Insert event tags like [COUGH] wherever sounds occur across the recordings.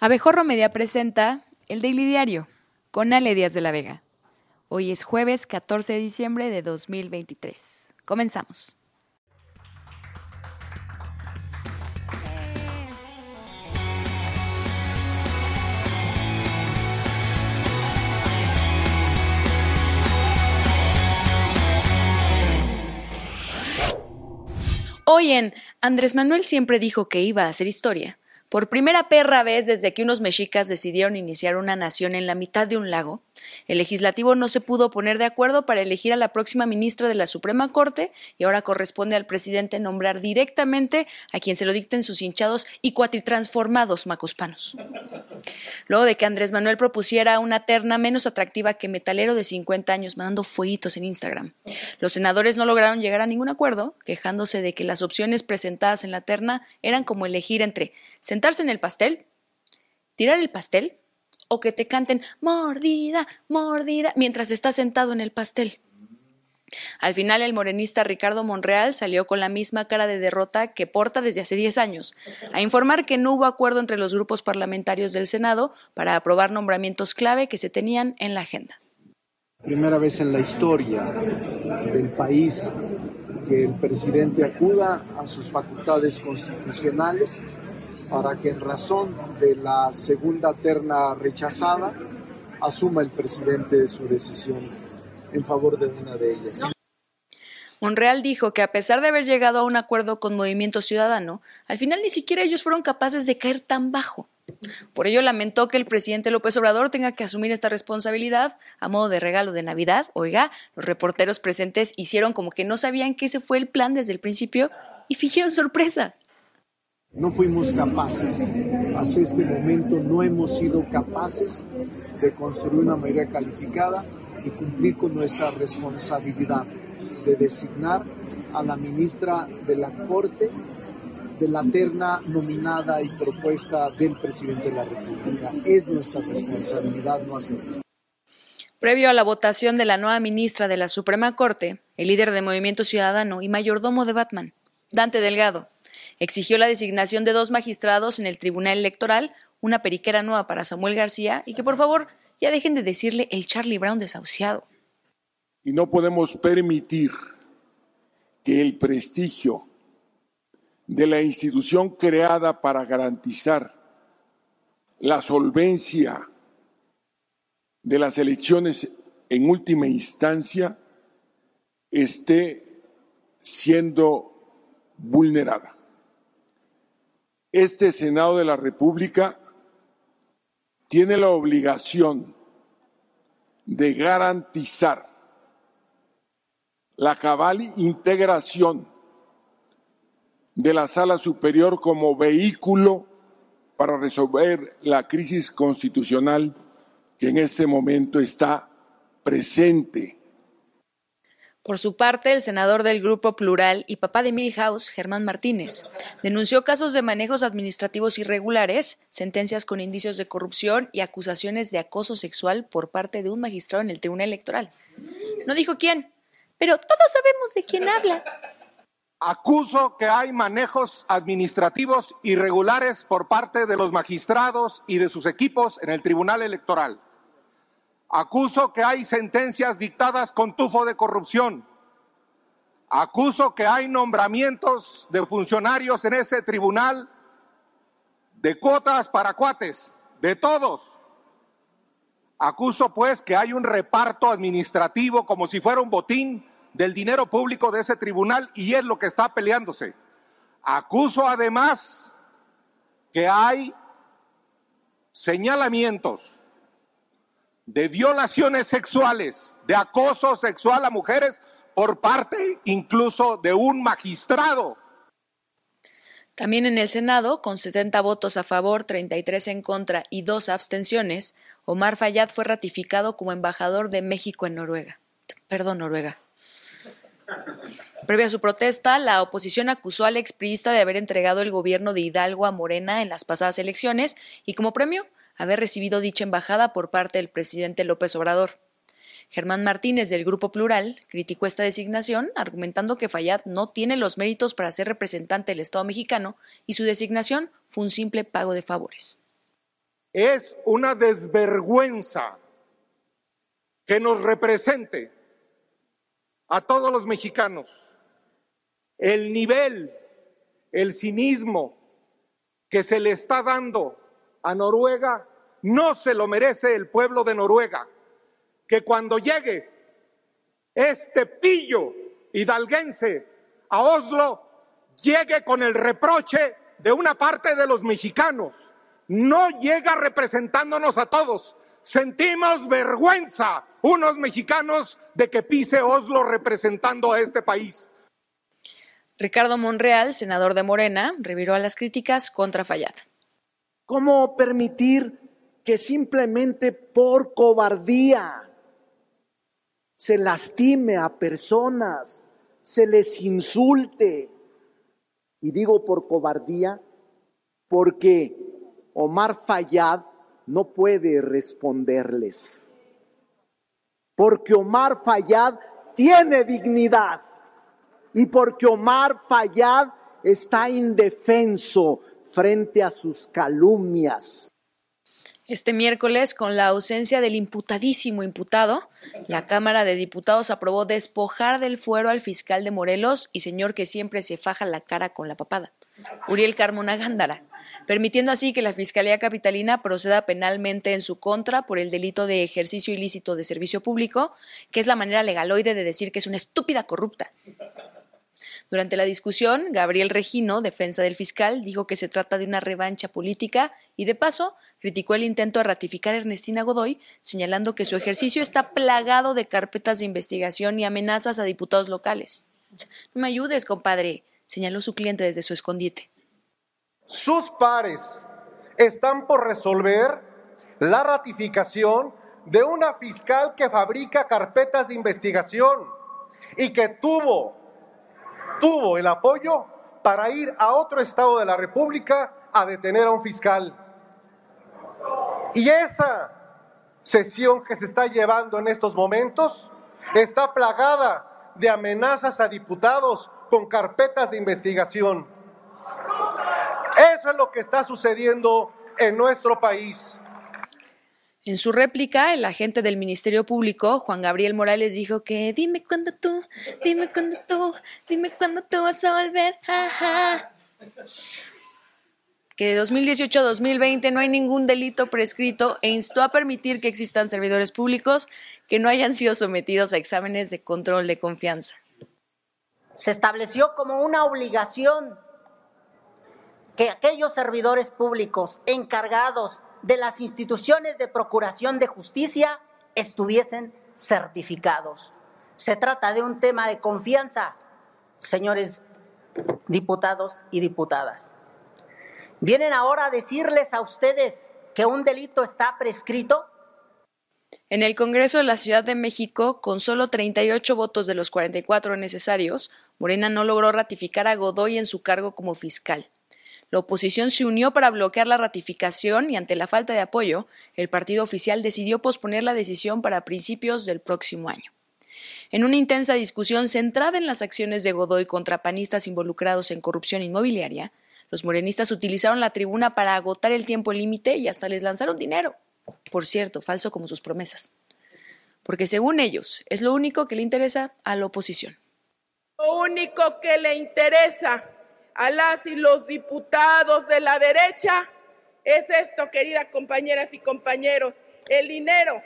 Abejorro Media presenta el Daily Diario con Ale Díaz de la Vega. Hoy es jueves 14 de diciembre de 2023. Comenzamos. Hoy en Andrés Manuel siempre dijo que iba a hacer historia. Por primera perra vez desde que unos mexicas decidieron iniciar una nación en la mitad de un lago, el legislativo no se pudo poner de acuerdo para elegir a la próxima ministra de la Suprema Corte y ahora corresponde al presidente nombrar directamente a quien se lo dicten sus hinchados y cuatritransformados macospanos. Luego de que Andrés Manuel propusiera una terna menos atractiva que metalero de 50 años mandando fueguitos en Instagram, los senadores no lograron llegar a ningún acuerdo, quejándose de que las opciones presentadas en la terna eran como elegir entre sentarse en el pastel, tirar el pastel o que te canten mordida, mordida mientras estás sentado en el pastel. Al final, el morenista Ricardo Monreal salió con la misma cara de derrota que porta desde hace 10 años, a informar que no hubo acuerdo entre los grupos parlamentarios del Senado para aprobar nombramientos clave que se tenían en la agenda. Primera vez en la historia del país que el presidente acuda a sus facultades constitucionales para que en razón de la segunda terna rechazada asuma el presidente su decisión en favor de una de ellas. Monreal dijo que a pesar de haber llegado a un acuerdo con Movimiento Ciudadano, al final ni siquiera ellos fueron capaces de caer tan bajo. Por ello lamentó que el presidente López Obrador tenga que asumir esta responsabilidad a modo de regalo de Navidad. Oiga, los reporteros presentes hicieron como que no sabían que ese fue el plan desde el principio y fingieron sorpresa. No fuimos capaces, hasta este momento no hemos sido capaces de construir una mayoría calificada y cumplir con nuestra responsabilidad de designar a la ministra de la Corte de la terna nominada y propuesta del presidente de la República. Es nuestra responsabilidad no hacerlo. Previo a la votación de la nueva ministra de la Suprema Corte, el líder de Movimiento Ciudadano y mayordomo de Batman, Dante Delgado, Exigió la designación de dos magistrados en el Tribunal Electoral, una periquera nueva para Samuel García y que por favor ya dejen de decirle el Charlie Brown desahuciado. Y no podemos permitir que el prestigio de la institución creada para garantizar la solvencia de las elecciones en última instancia esté siendo vulnerada este Senado de la República tiene la obligación de garantizar la cabal integración de la sala superior como vehículo para resolver la crisis constitucional que en este momento está presente por su parte, el senador del Grupo Plural y papá de Milhouse, Germán Martínez, denunció casos de manejos administrativos irregulares, sentencias con indicios de corrupción y acusaciones de acoso sexual por parte de un magistrado en el Tribunal Electoral. No dijo quién, pero todos sabemos de quién habla. Acuso que hay manejos administrativos irregulares por parte de los magistrados y de sus equipos en el Tribunal Electoral. Acuso que hay sentencias dictadas con tufo de corrupción. Acuso que hay nombramientos de funcionarios en ese tribunal de cuotas para cuates, de todos. Acuso pues que hay un reparto administrativo como si fuera un botín del dinero público de ese tribunal y es lo que está peleándose. Acuso además que hay señalamientos de violaciones sexuales, de acoso sexual a mujeres por parte incluso de un magistrado. También en el Senado, con 70 votos a favor, 33 en contra y dos abstenciones, Omar Fayad fue ratificado como embajador de México en Noruega. Perdón, Noruega. Previo a su protesta, la oposición acusó al expriista de haber entregado el gobierno de Hidalgo a Morena en las pasadas elecciones y como premio haber recibido dicha embajada por parte del presidente López Obrador. Germán Martínez del Grupo Plural criticó esta designación, argumentando que Fayad no tiene los méritos para ser representante del Estado mexicano y su designación fue un simple pago de favores. es una desvergüenza que nos represente a todos los mexicanos el nivel, el cinismo que se le está dando a Noruega, no se lo merece el pueblo de Noruega. Que cuando llegue este pillo hidalguense a Oslo, llegue con el reproche de una parte de los mexicanos. No llega representándonos a todos. Sentimos vergüenza unos mexicanos de que pise Oslo representando a este país. Ricardo Monreal, senador de Morena, reviró a las críticas contra Fayad. ¿Cómo permitir que simplemente por cobardía se lastime a personas, se les insulte? Y digo por cobardía porque Omar Fayad no puede responderles porque Omar Fayad tiene dignidad y porque Omar Fayad está indefenso frente a sus calumnias. Este miércoles, con la ausencia del imputadísimo imputado, la Cámara de Diputados aprobó despojar del fuero al fiscal de Morelos y señor que siempre se faja la cara con la papada, Uriel Carmona Gándara, permitiendo así que la Fiscalía Capitalina proceda penalmente en su contra por el delito de ejercicio ilícito de servicio público, que es la manera legaloide de decir que es una estúpida corrupta. Durante la discusión, Gabriel Regino, defensa del fiscal, dijo que se trata de una revancha política y, de paso, criticó el intento de ratificar a Ernestina Godoy, señalando que su ejercicio está plagado de carpetas de investigación y amenazas a diputados locales. No me ayudes, compadre, señaló su cliente desde su escondite. Sus pares están por resolver la ratificación de una fiscal que fabrica carpetas de investigación y que tuvo tuvo el apoyo para ir a otro estado de la República a detener a un fiscal. Y esa sesión que se está llevando en estos momentos está plagada de amenazas a diputados con carpetas de investigación. Eso es lo que está sucediendo en nuestro país. En su réplica, el agente del Ministerio Público, Juan Gabriel Morales, dijo que dime cuándo tú, dime cuándo tú, dime cuándo tú vas a volver, Que de 2018 a 2020 no hay ningún delito prescrito e instó a permitir que existan servidores públicos que no hayan sido sometidos a exámenes de control de confianza. Se estableció como una obligación que aquellos servidores públicos encargados de las instituciones de procuración de justicia estuviesen certificados. Se trata de un tema de confianza, señores diputados y diputadas. ¿Vienen ahora a decirles a ustedes que un delito está prescrito? En el Congreso de la Ciudad de México, con solo 38 votos de los 44 necesarios, Morena no logró ratificar a Godoy en su cargo como fiscal. La oposición se unió para bloquear la ratificación y ante la falta de apoyo, el partido oficial decidió posponer la decisión para principios del próximo año. En una intensa discusión centrada en las acciones de Godoy contra panistas involucrados en corrupción inmobiliaria, los morenistas utilizaron la tribuna para agotar el tiempo límite y hasta les lanzaron dinero. Por cierto, falso como sus promesas. Porque según ellos, es lo único que le interesa a la oposición. Lo único que le interesa a las y los diputados de la derecha es esto, queridas compañeras y compañeros. El dinero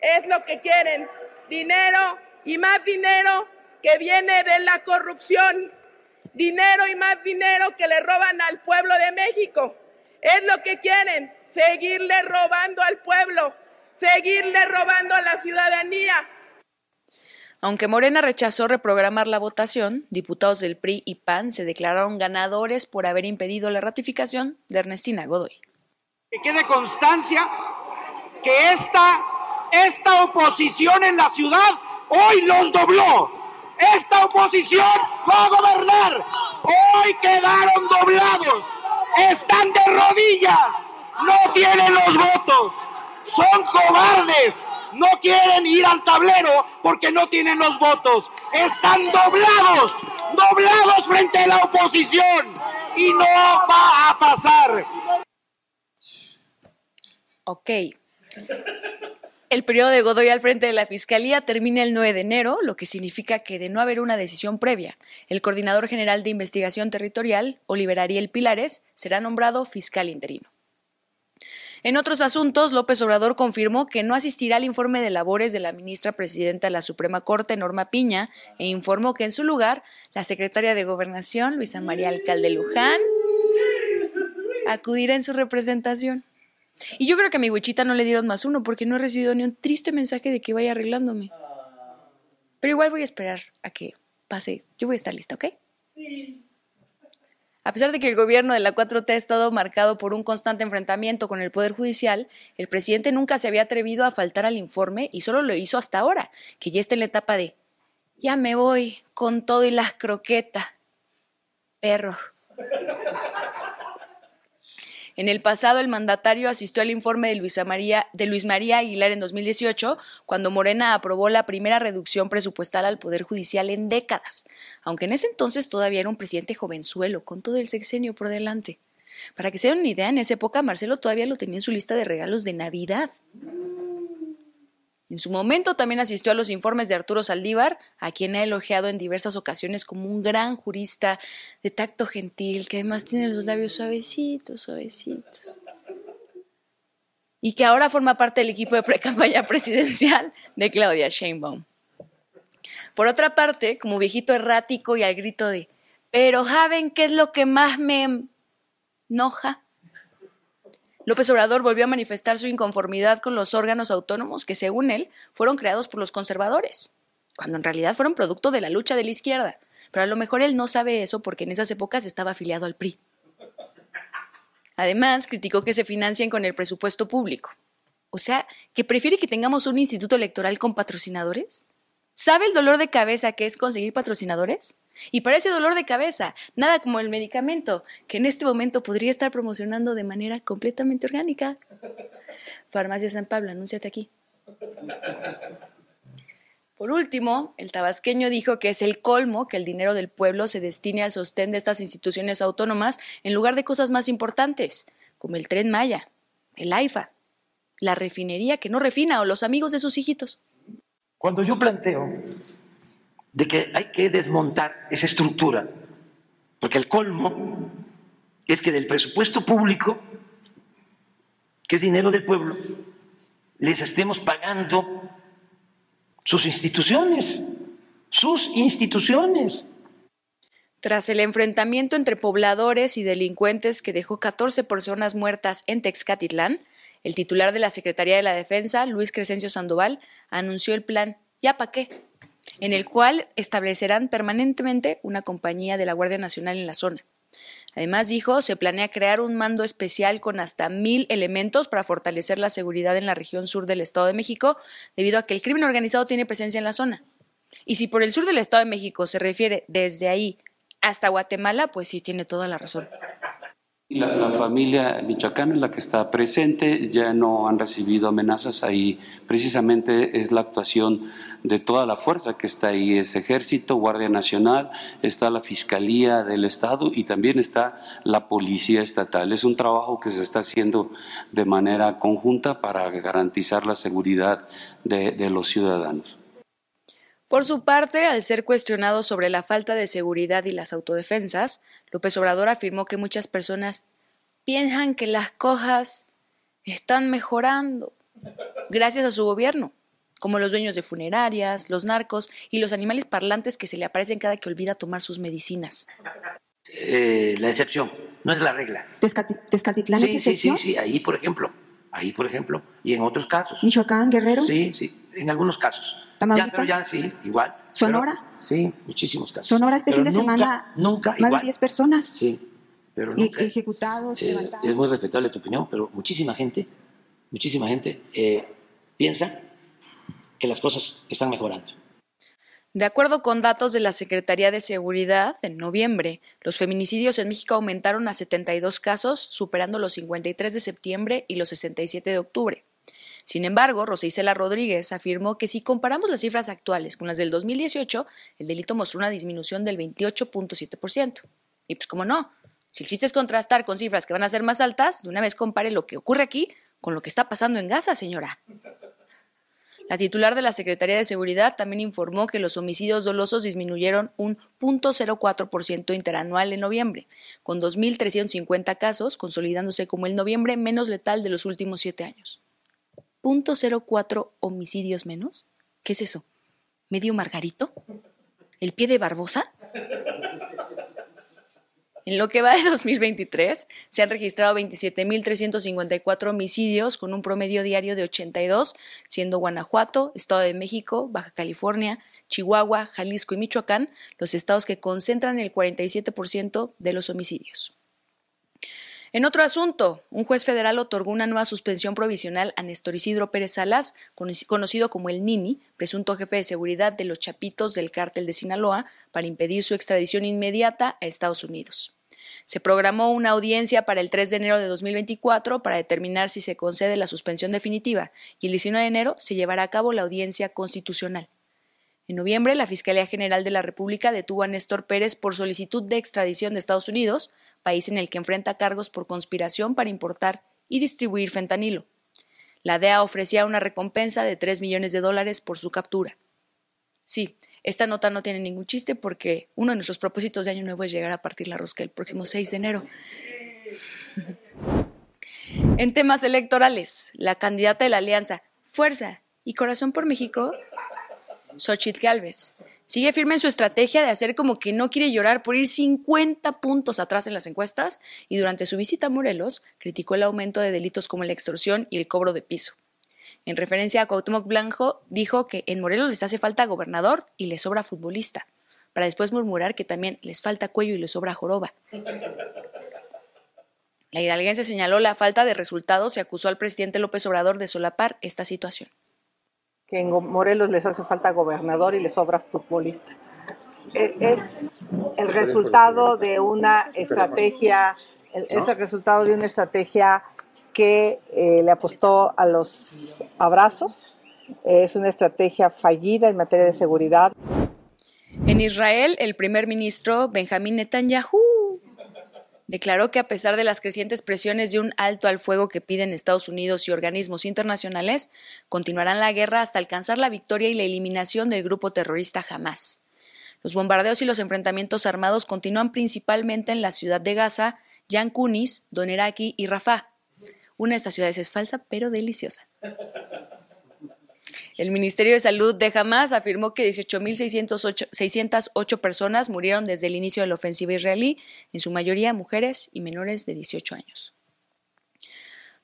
es lo que quieren. Dinero y más dinero que viene de la corrupción. Dinero y más dinero que le roban al pueblo de México. Es lo que quieren. Seguirle robando al pueblo. Seguirle robando a la ciudadanía aunque Morena rechazó reprogramar la votación, diputados del PRI y PAN se declararon ganadores por haber impedido la ratificación de Ernestina Godoy. Que quede constancia que esta, esta oposición en la ciudad hoy los dobló. Esta oposición va a gobernar. Hoy quedaron doblados. Están de rodillas. No tienen los votos. Son cobardes no quieren ir al tablero porque no tienen los votos. Están doblados, doblados frente a la oposición y no va a pasar. Ok. El periodo de Godoy al frente de la Fiscalía termina el 9 de enero, lo que significa que de no haber una decisión previa, el Coordinador General de Investigación Territorial, Oliver Ariel Pilares, será nombrado fiscal interino. En otros asuntos, López Obrador confirmó que no asistirá al informe de labores de la ministra presidenta de la Suprema Corte, Norma Piña, e informó que en su lugar, la secretaria de Gobernación, Luisa María Alcalde Luján, acudirá en su representación. Y yo creo que a mi huichita no le dieron más uno porque no he recibido ni un triste mensaje de que vaya arreglándome. Pero igual voy a esperar a que pase. Yo voy a estar lista, ¿ok? A pesar de que el gobierno de la 4T ha estado marcado por un constante enfrentamiento con el Poder Judicial, el presidente nunca se había atrevido a faltar al informe y solo lo hizo hasta ahora, que ya está en la etapa de ya me voy con todo y las croquetas. Perro. En el pasado, el mandatario asistió al informe de Luis, María, Aguilar en 2018, cuando Morena aprobó la primera reducción presupuestal al Poder Judicial en décadas, aunque en ese entonces todavía era un presidente jovenzuelo, con todo el sexenio por delante. Para que se den una idea, en esa época Marcelo todavía lo tenía en su lista de regalos de Navidad. En su momento también asistió a los informes de Arturo Saldívar, a quien ha elogiado en diversas ocasiones como un gran jurista de tacto gentil, que además tiene los labios suavecitos, suavecitos. Y que ahora forma parte del equipo de pre-campaña [LAUGHS] presidencial de Claudia Sheinbaum. Por otra parte, como viejito errático y al grito de, pero ¿saben qué es lo que más me enoja? López Obrador volvió a manifestar su inconformidad con los órganos autónomos que, según él, fueron creados por los conservadores, cuando en realidad fueron producto de la lucha de la izquierda. Pero a lo mejor él no sabe eso porque en esas épocas estaba afiliado al PRI. Además, criticó que se financien con el presupuesto público. O sea, que prefiere que tengamos un instituto electoral con patrocinadores. ¿Sabe el dolor de cabeza que es conseguir patrocinadores? Y para ese dolor de cabeza, nada como el medicamento, que en este momento podría estar promocionando de manera completamente orgánica. Farmacia San Pablo, anúnciate aquí. Por último, el tabasqueño dijo que es el colmo que el dinero del pueblo se destine al sostén de estas instituciones autónomas en lugar de cosas más importantes, como el tren Maya, el AIFA, la refinería que no refina o los amigos de sus hijitos. Cuando yo planteo de que hay que desmontar esa estructura, porque el colmo es que del presupuesto público, que es dinero del pueblo, les estemos pagando sus instituciones, sus instituciones. Tras el enfrentamiento entre pobladores y delincuentes que dejó 14 personas muertas en Texcatitlán, el titular de la Secretaría de la Defensa, Luis Crescencio Sandoval, anunció el plan ¿Ya pa' qué? en el cual establecerán permanentemente una compañía de la Guardia Nacional en la zona. Además, dijo, se planea crear un mando especial con hasta mil elementos para fortalecer la seguridad en la región sur del Estado de México, debido a que el crimen organizado tiene presencia en la zona. Y si por el sur del Estado de México se refiere desde ahí hasta Guatemala, pues sí tiene toda la razón. La, familia michoacana es la que está presente, ya no han recibido amenazas ahí. Precisamente es la actuación de toda la fuerza que está ahí, es Ejército, Guardia Nacional, está la Fiscalía del Estado y también está la Policía Estatal. Es un trabajo que se está haciendo de manera conjunta para garantizar la seguridad de los ciudadanos. Por su parte, al ser cuestionado sobre la falta de seguridad y las autodefensas, López Obrador afirmó que muchas personas piensan que las cosas están mejorando gracias a su gobierno, como los dueños de funerarias, los narcos y los animales parlantes que se le aparecen cada que olvida tomar sus medicinas. Eh, la excepción, no es la regla. ¿Tezcatitlán es excepción? Sí, sí, sí, ahí por ejemplo, ahí por ejemplo, y en otros casos. ¿Michoacán, Guerrero? Sí, sí, en algunos casos. ¿Tamaulipas? Ya, pero ya sí, igual. ¿Sonora? sí, muchísimos casos. Sonora este fin de semana. Nunca, Más de 10 personas. Sí, pero y nunca. ejecutados, Eh, levantados. es muy respetable tu opinión, pero muchísima gente, muchísima gente eh, piensa que las cosas están mejorando. De acuerdo con datos de la Secretaría de Seguridad, en noviembre, los feminicidios en México aumentaron a 72 casos, superando los 53 de septiembre y los 67 de octubre. Sin embargo, Rosa Isela Rodríguez afirmó que si comparamos las cifras actuales con las del 2018, el delito mostró una disminución del 28.7%. Y pues como no, si el chiste es contrastar con cifras que van a ser más altas, de una vez compare lo que ocurre aquí con lo que está pasando en Gaza, señora. La titular de la Secretaría de Seguridad también informó que los homicidios dolosos disminuyeron un 0.04% interanual en noviembre, con 2.350 casos, consolidándose como el noviembre menos letal de los últimos siete años. ¿0.04 homicidios menos? ¿Qué es eso? ¿Medio margarito? ¿El pie de Barbosa? En lo que va de 2023, se han registrado 27.354 homicidios con un promedio diario de 82, siendo Guanajuato, Estado de México, Baja California, Chihuahua, Jalisco y Michoacán los estados que concentran el 47% de los homicidios. En otro asunto, un juez federal otorgó una nueva suspensión provisional a Néstor Isidro Pérez Salas, conocido como el Nini, presunto jefe de seguridad de los Chapitos del cártel de Sinaloa, para impedir su extradición inmediata a Estados Unidos. Se programó una audiencia para el 3 de enero de 2024 para determinar si se concede la suspensión definitiva y el 19 de enero se llevará a cabo la audiencia constitucional. En noviembre, la Fiscalía General de la República detuvo a Néstor Pérez por solicitud de extradición de Estados Unidos, país en el que enfrenta cargos por conspiración para importar y distribuir fentanilo. La DEA ofrecía una recompensa de 3 millones de dólares por su captura. Sí, esta nota no tiene ningún chiste porque uno de nuestros propósitos de Año Nuevo es llegar a partir la rosca el próximo 6 de enero. [LAUGHS] en temas electorales, la candidata de la Alianza Fuerza y Corazón por México, Xochitl Gálvez, sigue firme en su estrategia de hacer como que no quiere llorar por ir 50 puntos atrás en las encuestas y durante su visita a Morelos criticó el aumento de delitos como la extorsión y el cobro de piso. En referencia a Cuauhtémoc Blanco, dijo que en Morelos les hace falta gobernador y les sobra futbolista, para después murmurar que también les falta cuello y les sobra joroba. La hidalguense señaló la falta de resultados y acusó al presidente López Obrador de solapar esta situación. Que en Morelos les hace falta gobernador y les sobra futbolista. E, es el resultado de una estrategia, es el resultado de una estrategia que eh, le apostó a los abrazos. Es una estrategia fallida en materia de seguridad. En Israel, el primer ministro Benjamín Netanyahu declaró que a pesar de las crecientes presiones de un alto al fuego que piden Estados Unidos y organismos internacionales, continuarán la guerra hasta alcanzar la victoria y la eliminación del grupo terrorista Hamas. Los bombardeos y los enfrentamientos armados continúan principalmente en la ciudad de Gaza, Yan Kunis, Doneraki y Rafah. Una de estas ciudades es falsa, pero deliciosa. El Ministerio de Salud de Hamas afirmó que 18.608 personas murieron desde el inicio de la ofensiva israelí, en su mayoría mujeres y menores de 18 años.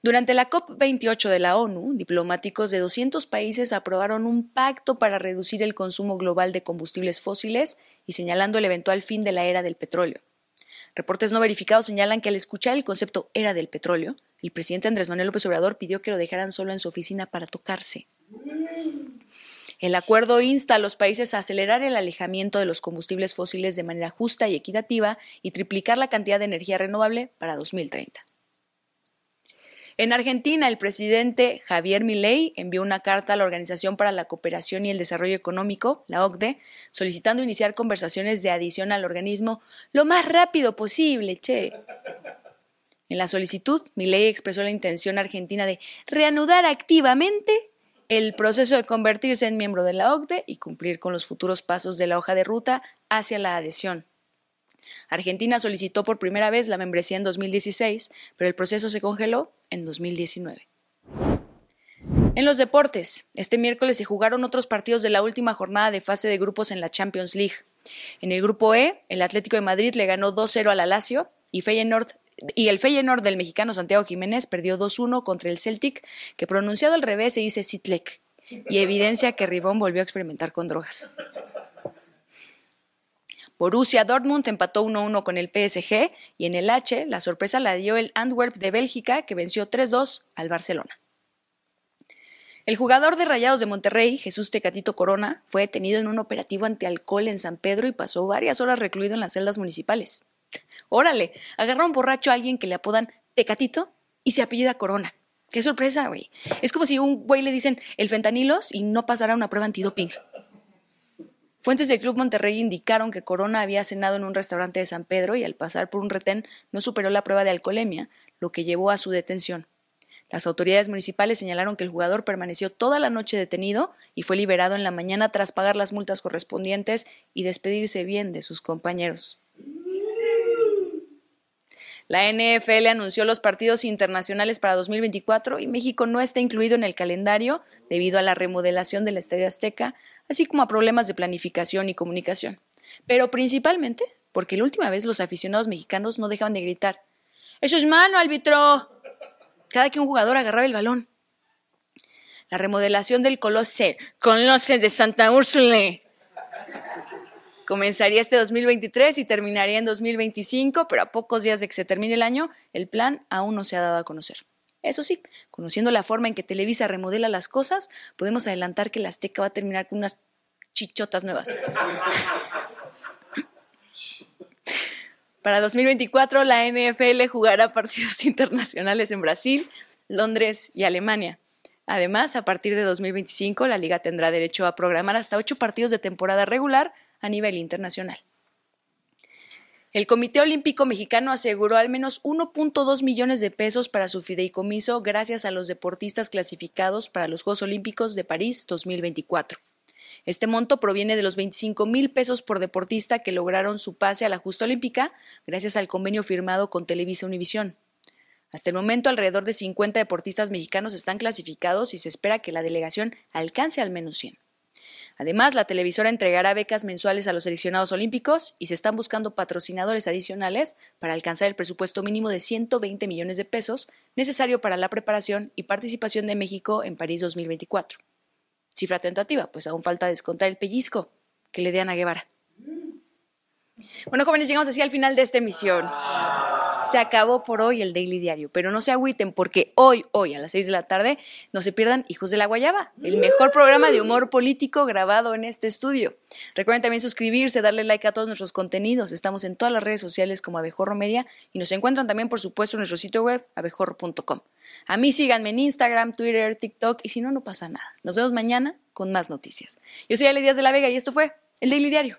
Durante la COP28 de la ONU, diplomáticos de 200 países aprobaron un pacto para reducir el consumo global de combustibles fósiles y señalando el eventual fin de la era del petróleo. Reportes no verificados señalan que al escuchar el concepto era del petróleo, el presidente Andrés Manuel López Obrador pidió que lo dejaran solo en su oficina para tocarse. El acuerdo insta a los países a acelerar el alejamiento de los combustibles fósiles de manera justa y equitativa y triplicar la cantidad de energía renovable para 2030. En Argentina, el presidente Javier Milei envió una carta a la Organización para la Cooperación y el Desarrollo Económico, la OCDE, solicitando iniciar conversaciones de adición al organismo lo más rápido posible, che. En la solicitud, Milei expresó la intención argentina de reanudar activamente el proceso de convertirse en miembro de la OCDE y cumplir con los futuros pasos de la hoja de ruta hacia la adhesión. Argentina solicitó por primera vez la membresía en 2016, pero el proceso se congeló en 2019. En los deportes, este miércoles se jugaron otros partidos de la última jornada de fase de grupos en la Champions League. En el grupo E, el Atlético de Madrid le ganó 2-0 al Alacio y Feyenoord y el Feyenoord del mexicano Santiago Jiménez perdió 2-1 contra el Celtic, que pronunciado al revés se dice Sitlek, y evidencia que Ribón volvió a experimentar con drogas. Borussia Dortmund empató 1-1 con el PSG y en el H la sorpresa la dio el Antwerp de Bélgica que venció 3-2 al Barcelona. El jugador de Rayados de Monterrey, Jesús Tecatito Corona, fue detenido en un operativo antialcohol en San Pedro y pasó varias horas recluido en las celdas municipales. Órale, agarraron borracho a alguien que le apodan Tecatito y se apellida Corona. Qué sorpresa, güey. Es como si un güey le dicen el fentanilos y no pasara una prueba antidoping. Fuentes del Club Monterrey indicaron que Corona había cenado en un restaurante de San Pedro y al pasar por un retén no superó la prueba de alcoholemia, lo que llevó a su detención. Las autoridades municipales señalaron que el jugador permaneció toda la noche detenido y fue liberado en la mañana tras pagar las multas correspondientes y despedirse bien de sus compañeros. La NFL anunció los partidos internacionales para 2024 y México no está incluido en el calendario debido a la remodelación del Estadio Azteca, así como a problemas de planificación y comunicación. Pero principalmente porque la última vez los aficionados mexicanos no dejaban de gritar: ¡Eso es mano, árbitro! Cada que un jugador agarraba el balón. La remodelación del Colose, Colose de Santa Úrsula, Comenzaría este 2023 y terminaría en 2025, pero a pocos días de que se termine el año, el plan aún no se ha dado a conocer. Eso sí, conociendo la forma en que Televisa remodela las cosas, podemos adelantar que la Azteca va a terminar con unas chichotas nuevas. Para 2024, la NFL jugará partidos [LAUGHS] internacionales en Brasil, Londres y Alemania. Además, a partir de 2025, la liga tendrá derecho a programar hasta ocho partidos de temporada regular a nivel internacional. El Comité Olímpico Mexicano aseguró al menos 1.2 millones de pesos para su fideicomiso gracias a los deportistas clasificados para los Juegos Olímpicos de París 2024. Este monto proviene de los 25 mil pesos por deportista que lograron su pase a la justa olímpica gracias al convenio firmado con Televisa Univisión. Hasta el momento, alrededor de 50 deportistas mexicanos están clasificados y se espera que la delegación alcance al menos 100. Además, la televisora entregará becas mensuales a los seleccionados olímpicos y se están buscando patrocinadores adicionales para alcanzar el presupuesto mínimo de 120 millones de pesos necesario para la preparación y participación de México en París 2024. Cifra tentativa, pues aún falta descontar el pellizco que le dé a Guevara. Bueno, jóvenes, llegamos así al final de esta emisión. Se acabó por hoy el Daily Diario, pero no se agüiten porque hoy, hoy a las 6 de la tarde, no se pierdan Hijos de la Guayaba, el mejor programa de humor político grabado en este estudio. Recuerden también suscribirse, darle like a todos nuestros contenidos. Estamos en todas las redes sociales como Abejorro Media y nos encuentran también, por supuesto, en nuestro sitio web abejorro.com. A mí síganme en Instagram, Twitter, TikTok y si no, no pasa nada. Nos vemos mañana con más noticias. Yo soy Ale Díaz de la Vega y esto fue el Daily Diario.